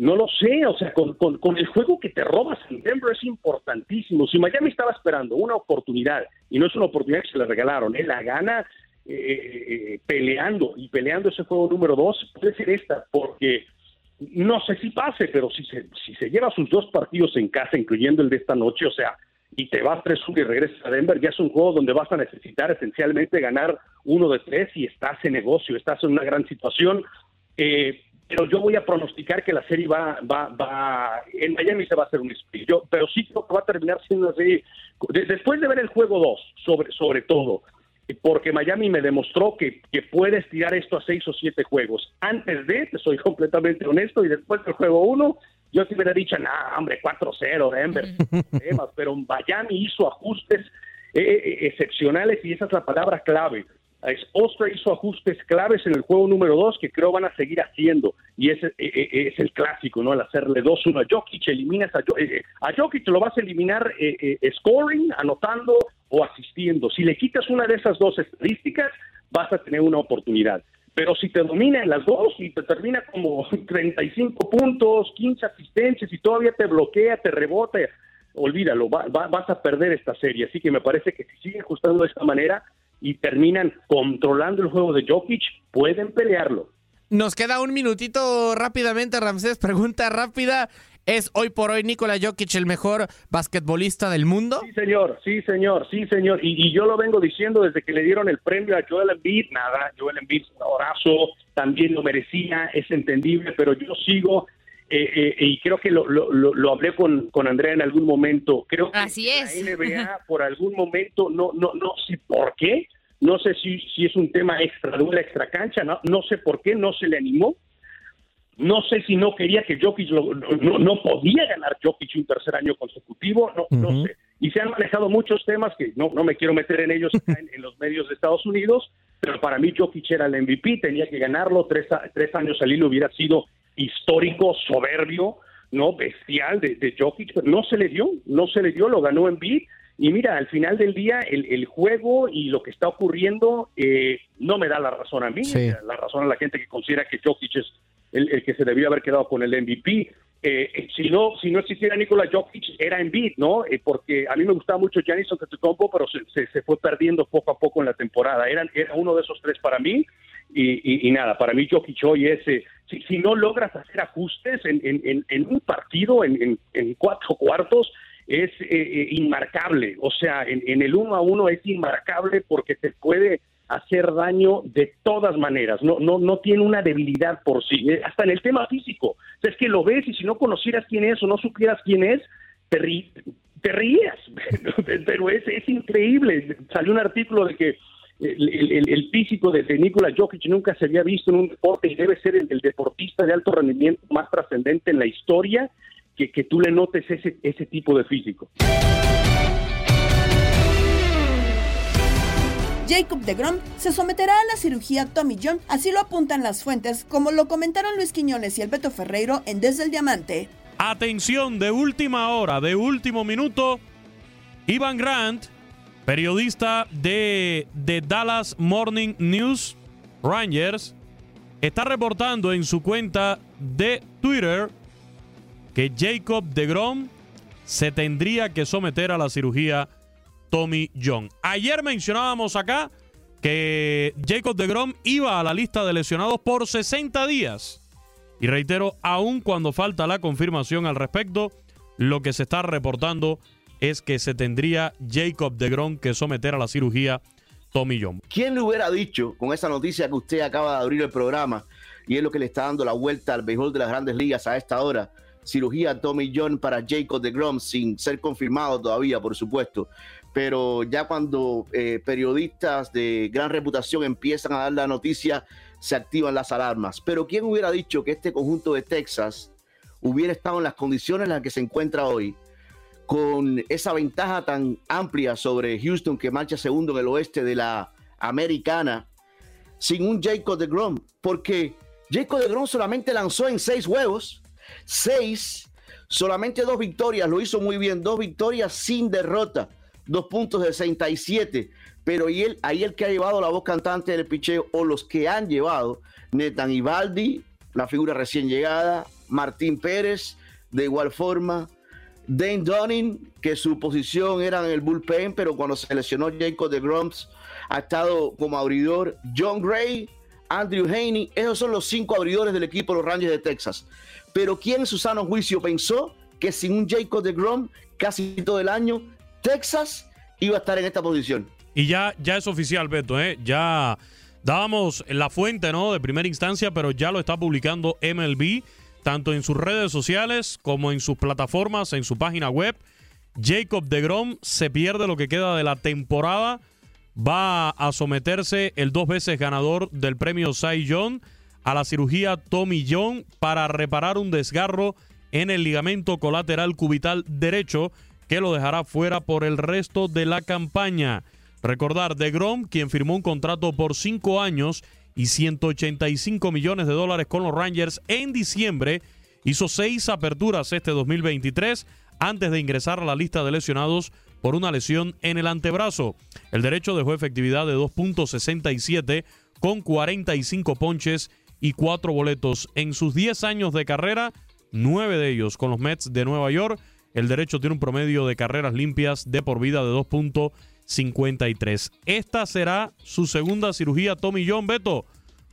no lo sé, o sea, con, con, el juego que te robas en Denver es importantísimo. Si Miami estaba esperando una oportunidad, y no es una oportunidad que se le regalaron, él la gana eh, eh, peleando, y peleando ese juego número dos, puede ser esta, porque no sé si pase, pero si se, si se lleva sus dos partidos en casa, incluyendo el de esta noche, o sea, y te vas 3-1 y regresas a Denver, ya es un juego donde vas a necesitar esencialmente ganar uno de tres y estás en negocio, estás en una gran situación. Eh, pero yo voy a pronosticar que la serie va, va, va, en Miami se va a hacer un split, yo, pero sí creo que va a terminar siendo una serie, después de ver el juego 2, sobre, sobre todo, porque Miami me demostró que, que puedes tirar esto a seis o siete juegos. Antes de, te soy completamente honesto, y después del juego 1, yo te hubiera dicho, nah, hombre, 4-0, Denver, pero Miami hizo ajustes eh, eh, eh, excepcionales y esa es la palabra clave Ostra hizo ajustes claves en el juego número 2 que creo van a seguir haciendo y ese e, e, es, el clásico, ¿no? Al hacerle 2-1 a Jokic, eliminas a, eh, a Jokic, lo vas a eliminar eh, eh, scoring, anotando o asistiendo. Si le quitas una de esas dos estadísticas, vas a tener una oportunidad. pero si te domina en las dos y te termina como 35 puntos, 15 asistencias y todavía te bloquea, te rebota, olvídalo, vas a perder esta serie. Así que me parece que si sigue ajustando de esta manera y terminan controlando el juego de Jokic, pueden pelearlo. Nos queda un minutito rápidamente, Ramsés. Pregunta rápida. ¿Es hoy por hoy Nikola Jokic el mejor basquetbolista del mundo? Sí, señor, sí, señor, sí, señor. Y, yo lo vengo diciendo desde que le dieron el premio a Joel Embiid. Nada, Joel Embiid es un abrazo, también lo merecía, es entendible, pero yo sigo eh, eh, y creo que lo, lo, lo, hablé con, con, Andrea en algún momento. Creo que Así es. la NBA por algún momento, no, no, no sé por qué, no sé si, si es un tema extra duela, extra cancha, no, no sé por qué no se le animó no sé si no quería que Jokic no, no, podía ganar Jokic un tercer año consecutivo, no, no sé. Y se han manejado muchos temas que no, no me quiero meter en ellos en, los medios de Estados Unidos, pero para mí Jokic era el MVP, tenía que ganarlo, tres, tres años al hilo hubiera sido histórico, soberbio, no bestial de, de Jokic, pero no se le dio, no se le dio, lo ganó en beat. Y mira, al final del día, el, el juego y lo que está ocurriendo eh, no me da la razón a mí, la razón a la gente que considera que Jokic es el, que se debía haber quedado con el MVP. Eh, si no si no existiera Nikola Jokic era Embiid, ¿no? Eh, porque a mí me gustaba mucho Giannis Antetokounmpo, pero se, se, fue perdiendo poco a poco en la temporada. Eran, era uno de esos tres para mí y, y, nada, para mí Jokic hoy es, eh, si, si, no logras hacer ajustes en, en, en un partido, en, cuatro cuartos, es inmarcable. O sea, en, el uno a uno es inmarcable porque te puede hacer daño de todas maneras, no, no, no tiene una debilidad por sí, eh, hasta en el tema físico, es que lo ves y si no conocieras quién es o no supieras quién es, te, rías, pero es, es increíble, salió un artículo de que el, físico de, Nikola Jokic nunca se había visto en un deporte y debe ser el, deportista de alto rendimiento más trascendente en la historia que, que tú le notes ese, ese tipo de físico. Jacob de Grom se someterá a la cirugía Tommy John, así lo apuntan las fuentes, como lo comentaron Luis Quiñones y el Beto Ferreiro en Desde el Diamante. Atención de última hora, de último minuto. Ivan Grant, periodista de, de Dallas Morning News Rangers, está reportando en su cuenta de Twitter que Jacob de Grom se tendría que someter a la cirugía Tommy John. Ayer mencionábamos acá que Jacob de Grom iba a la lista de lesionados por 60 días. Y reitero, aun cuando falta la confirmación al respecto, lo que se está reportando es que se tendría Jacob de Grom que someter a la cirugía Tommy John. ¿Quién le hubiera dicho con esa noticia que usted acaba de abrir el programa y es lo que le está dando la vuelta al béisbol de las grandes ligas a esta hora? Cirugía Tommy John para Jacob de Grom sin ser confirmado todavía, por supuesto pero ya cuando eh, periodistas de gran reputación empiezan a dar la noticia, se activan las alarmas. Pero ¿quién hubiera dicho que este conjunto de Texas hubiera estado en las condiciones en las que se encuentra hoy, con esa ventaja tan amplia sobre Houston que marcha segundo en el oeste de la americana, sin un Jacob de Grom? Porque Jacob de Grom solamente lanzó en seis juegos, seis, solamente dos victorias, lo hizo muy bien, dos victorias sin derrota dos puntos de 67. Pero ahí el, ahí el que ha llevado la voz cantante del picheo, o los que han llevado, Netan Ibaldi, la figura recién llegada, Martín Pérez, de igual forma, Dane Dunning, que su posición era en el bullpen, pero cuando se lesionó Jacob de Grumps, ha estado como abridor. John Gray, Andrew Haney, esos son los cinco abridores del equipo de los Rangers de Texas. Pero ¿quién en juicio pensó que sin un Jacob de Grom casi todo el año Texas iba a estar en esta posición. Y ya, ya es oficial, Beto, ¿eh? Ya dábamos la fuente, ¿no? De primera instancia, pero ya lo está publicando MLB, tanto en sus redes sociales como en sus plataformas, en su página web. Jacob de Grom se pierde lo que queda de la temporada. Va a someterse el dos veces ganador del premio Cy Young a la cirugía Tommy John para reparar un desgarro en el ligamento colateral cubital derecho que lo dejará fuera por el resto de la campaña. Recordar, de Grom, quien firmó un contrato por cinco años y 185 millones de dólares con los Rangers en diciembre, hizo seis aperturas este 2023 antes de ingresar a la lista de lesionados por una lesión en el antebrazo. El derecho dejó efectividad de 2.67 con 45 ponches y 4 boletos. En sus 10 años de carrera, 9 de ellos con los Mets de Nueva York. El derecho tiene un promedio de carreras limpias de por vida de 2.53. Esta será su segunda cirugía Tommy John Beto,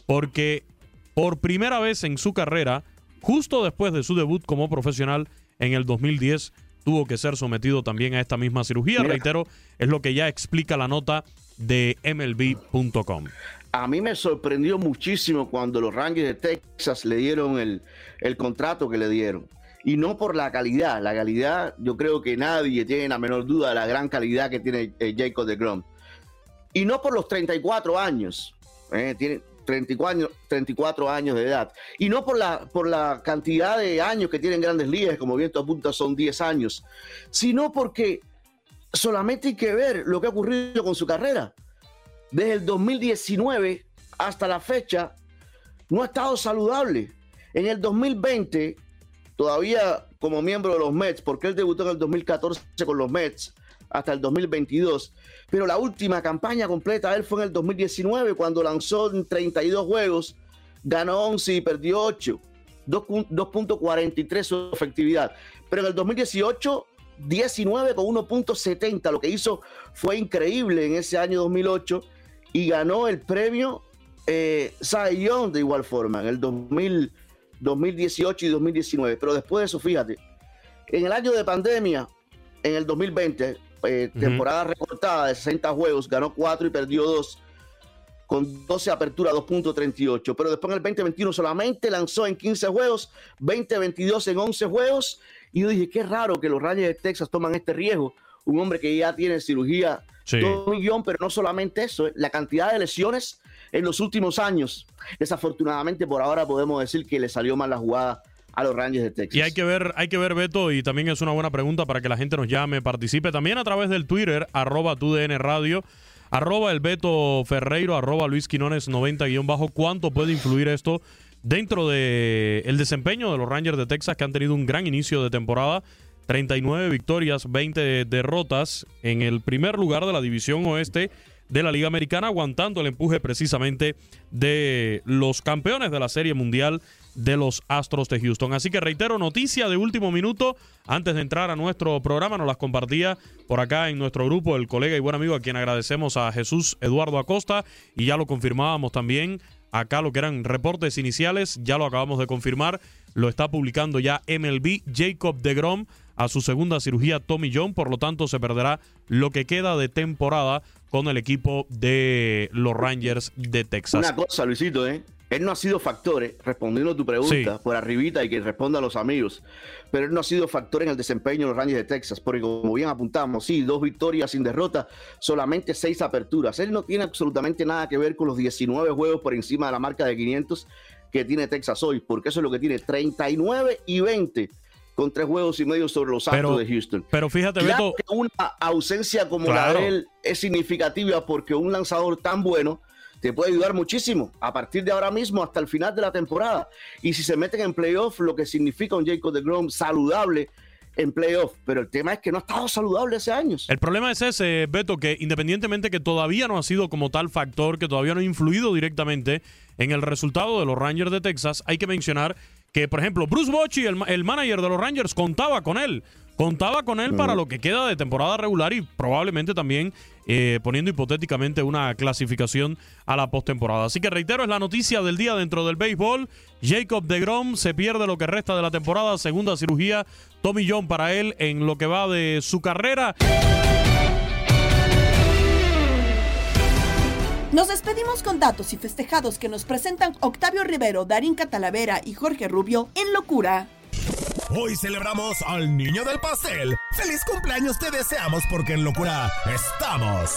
porque por primera vez en su carrera, justo después de su debut como profesional en el 2010, tuvo que ser sometido también a esta misma cirugía. Reitero, es lo que ya explica la nota de MLB.com. A mí me sorprendió muchísimo cuando los Rangers de Texas le dieron el, el contrato que le dieron. Y no por la calidad. La calidad, yo creo que nadie tiene la menor duda de la gran calidad que tiene eh, Jacob de Grom. Y no por los 34 años. eh, tiene 34 años, 34 años de edad. Y no por la, por la cantidad de años que tienen grandes ligas, como bien tú apuntas, son 10 años. Sino porque solamente hay que ver lo que ha ocurrido con su carrera. Desde el 2019 hasta la fecha, no ha estado saludable. En el 2020, todavía como miembro de los Mets, porque él debutó en el 2014 con los Mets hasta el 2022, pero la última campaña completa de él fue en el 2019 cuando lanzó en 32 juegos, ganó 11 y perdió 8, 2.43 su efectividad. Pero en el 2018 19 con 1.70. Lo que hizo fue increíble en ese año 2008 y ganó el premio eh, Young de igual forma en el 2000, 2018 y 2019. Pero después de eso, fíjate, en el año de pandemia, en el 2020, eh, temporada recortada de 60 juegos, ganó 4 y perdió 2 con 12 aperturas, 2.38. Pero después en el 2021 solamente lanzó en 15 juegos, 2022 en 11 juegos. Y yo dije, qué raro que los Rangers de Texas toman este riesgo. Un hombre que ya tiene cirugía, Sí. Tommy John, pero no solamente eso, eh, la cantidad de lesiones en los últimos años. Desafortunadamente, por ahora podemos decir que le salió mal la jugada a los Rangers de Texas. Y hay que ver, hay que ver, Beto, y también es una buena pregunta para que la gente nos llame, participe también a través del Twitter, arroba TUDN Radio, arroba el Beto Ferreiro, arroba Luis Quinones 90 guion bajo. ¿Cuánto puede influir esto dentro de el desempeño de los Rangers de Texas que han tenido un gran inicio de temporada? 39 victorias, 20 derrotas en el primer lugar de la división oeste de la Liga Americana, aguantando el empuje precisamente de los campeones de la Serie Mundial de los Astros de Houston. Así que reitero, noticia de último minuto, antes de entrar a nuestro programa, nos las compartía por acá en nuestro grupo el colega y buen amigo a quien agradecemos a Jesús Eduardo Acosta y ya lo confirmábamos también. Acá lo que eran reportes iniciales, ya lo acabamos de confirmar, lo está publicando ya MLB Jacob DeGrom a su segunda cirugía Tommy John, por lo tanto se perderá lo que queda de temporada con el equipo de los Rangers de Texas. Una cosa, Luisito, ¿eh? Él no ha sido factor, ¿eh? respondiendo a tu pregunta Sí. por arribita y que responda a los amigos, pero él no ha sido factor en el desempeño de los Rangers de Texas, porque como bien apuntamos, sí, dos victorias sin derrota, solamente seis aperturas. Él no tiene absolutamente nada que ver con los 19 juegos por encima de la marca de 500 que tiene Texas hoy, porque eso es lo que tiene, 39 y 20 con tres juegos y medio sobre los Pero- de Houston. Pero fíjate, Claro Beto, que una ausencia como Claro. la de él es significativa porque un lanzador tan bueno te puede ayudar muchísimo a partir de ahora mismo hasta el final de la temporada. Y si se meten en playoff, lo que significa un Jacob de Grom saludable en playoff. Pero el tema es que no ha estado saludable hace años. El problema es ese, Beto, que independientemente que todavía no ha sido como tal factor, que todavía no ha influido directamente en el resultado de los Rangers de Texas, hay que mencionar que, por ejemplo, Bruce Bochy, el, el manager de los Rangers, contaba con él. Contaba con él para lo que queda de temporada regular y probablemente también eh, poniendo hipotéticamente una clasificación a la postemporada. Así que reitero, es la noticia del día dentro del béisbol. Jacob de Grom se pierde lo que resta de la temporada, segunda cirugía. Tommy John para él en lo que va de su carrera. Nos despedimos con datos y festejados que nos presentan Octavio Rivero, Darín Catalavera y Jorge Rubio en Locura. Hoy celebramos al niño del pastel. ¡Feliz cumpleaños te deseamos porque en locura estamos!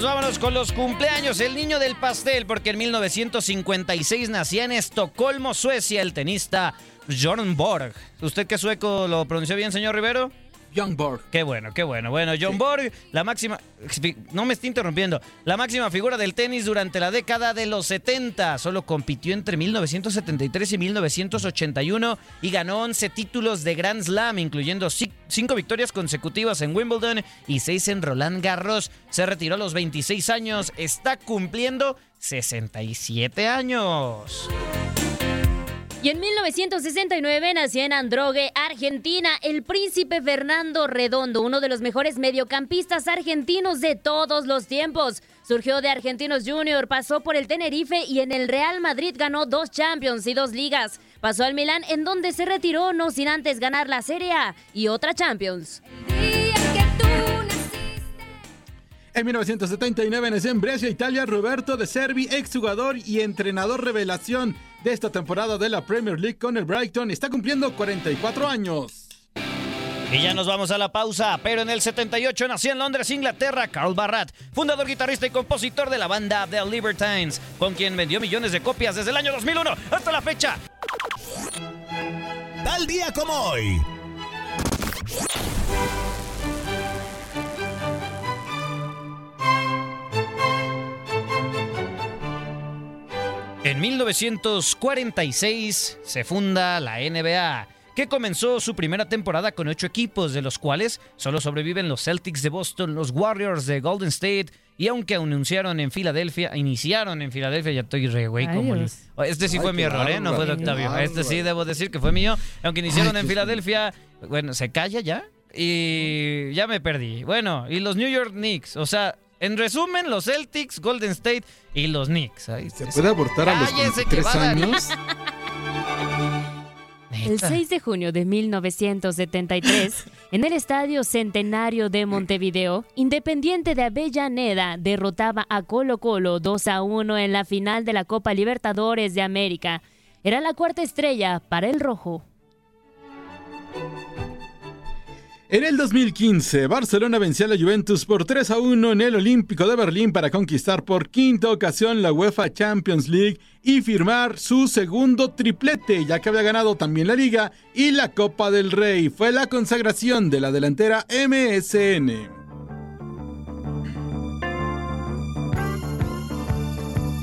Vámonos, con los cumpleaños. El niño del pastel, porque en 1956 nacía en Estocolmo, Suecia, el tenista Bjorn Borg. ¿Usted qué sueco lo pronunció bien, señor Rivero? John Borg. Qué bueno, qué bueno. Bueno, John Borg, la máxima. No me estoy interrumpiendo. La máxima figura del tenis durante la década de los 70. Solo compitió entre 1973 y 1981 y ganó 11 títulos de Grand Slam, incluyendo 5 victorias consecutivas en Wimbledon y 6 en Roland Garros. Se retiró a los 26 años. Está cumpliendo 67 años. Y en 1969 nació en Androgue, Argentina, el príncipe Fernando Redondo, uno de los mejores mediocampistas argentinos de todos los tiempos. Surgió de Argentinos Junior, pasó por el Tenerife y en el Real Madrid ganó dos Champions y dos ligas. Pasó al Milán en donde se retiró no sin antes ganar la Serie A y otra Champions. En 1979 nació en Brescia, Italia, Roberto De Servi, exjugador y entrenador revelación de esta temporada de la Premier League con el Brighton. Está cumpliendo 44 años. Y ya nos vamos a la pausa, pero en el 78 nació en Londres, Inglaterra, Carl Barrat, fundador, guitarrista y compositor de la banda The Libertines, con quien vendió millones de copias desde el año 2001 hasta la fecha. Tal día como hoy. En 1946 se funda la NBA, que comenzó su primera temporada con ocho equipos, de los cuales solo sobreviven los Celtics de Boston, los Warriors de Golden State, y aunque anunciaron en Filadelfia, iniciaron en Filadelfia, ya estoy re güey como Este sí fue mi error, ¿eh? No fue de Octavio. Este sí debo decir que fue mío. Aunque iniciaron en Filadelfia, bueno, ¿se calla ya? Y ya me perdí. Bueno, y los New York Knicks, o sea, en resumen, los Celtics, Golden State y los Knicks. ¿Se puede abortar a los 23 años? El 6 de junio de 1973, en el Estadio Centenario de Montevideo, Independiente de Avellaneda derrotaba a Colo Colo 2 a 1 en la final de la Copa Libertadores de América. Era la cuarta estrella para el rojo. En el 2015, Barcelona venció a la Juventus por 3 a 1 en el Olímpico de Berlín para conquistar por quinta ocasión la UEFA Champions League y firmar su segundo triplete, ya que había ganado también la Liga y la Copa del Rey. Fue la consagración de la delantera MSN.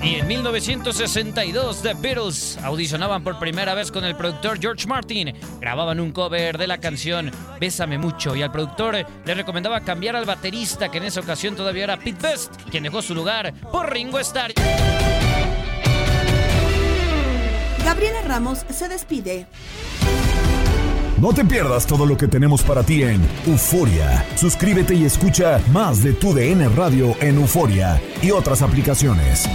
Y en 1962, The Beatles audicionaban por primera vez con el productor George Martin. Grababan un cover de la canción Bésame mucho y al productor le recomendaba cambiar al baterista, que en esa ocasión todavía era Pete Best, quien dejó su lugar por Ringo Starr. Gabriela Ramos se despide. No te pierdas todo lo que tenemos para ti en Euforia. Suscríbete y escucha más de tu DN Radio en Euforia y otras aplicaciones.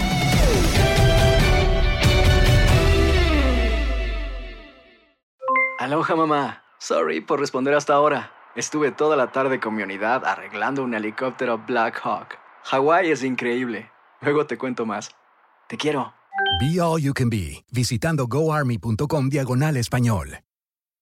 Aloha mamá. Sorry por responder hasta ahora. Estuve toda la tarde con mi unidad arreglando un helicóptero Black Hawk. Hawái es increíble. Luego te cuento más. Te quiero. Be All You Can Be, visitando goarmy.com diagonal español.